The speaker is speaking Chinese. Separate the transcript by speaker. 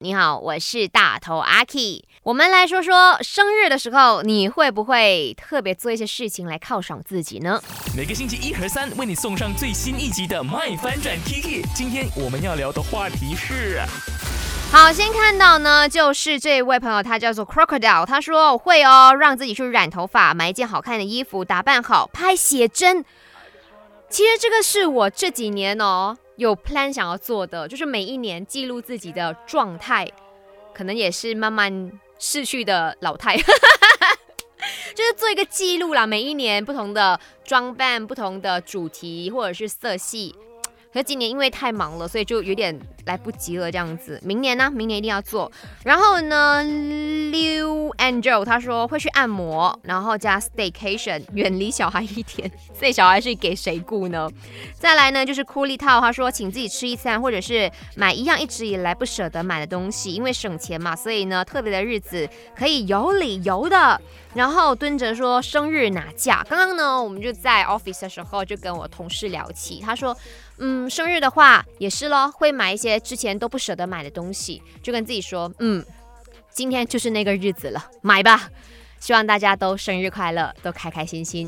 Speaker 1: 你好，我是大头阿 K。我们来说说生日的时候，你会不会特别做一些事情来犒赏自己呢？
Speaker 2: 每个星期一和三为你送上最新一集的《麦翻转 Kiki》。今天我们要聊的话题是，
Speaker 1: 好，先看到呢，就是这位朋友，他叫做 Crocodile，他说我会哦，让自己去染头发，买一件好看的衣服，打扮好，拍写真。其实这个是我这几年哦。有 plan 想要做的，就是每一年记录自己的状态，可能也是慢慢逝去的老态，就是做一个记录啦。每一年不同的装扮、不同的主题或者是色系。可是今年因为太忙了，所以就有点来不及了，这样子。明年呢？明年一定要做。然后呢，Liu Angel 他说会去按摩，然后加 staycation，远离小孩一天。所以小孩是给谁顾呢？再来呢，就是 Cooly 套，他说请自己吃一餐，或者是买一样一直以来不舍得买的东西，因为省钱嘛，所以呢，特别的日子可以有理由的。然后蹲着说生日拿假。刚刚呢，我们就在 office 的时候就跟我同事聊起，他说，嗯，生日的话也是咯，会买一些之前都不舍得买的东西，就跟自己说，嗯，今天就是那个日子了，买吧。希望大家都生日快乐，都开开心心。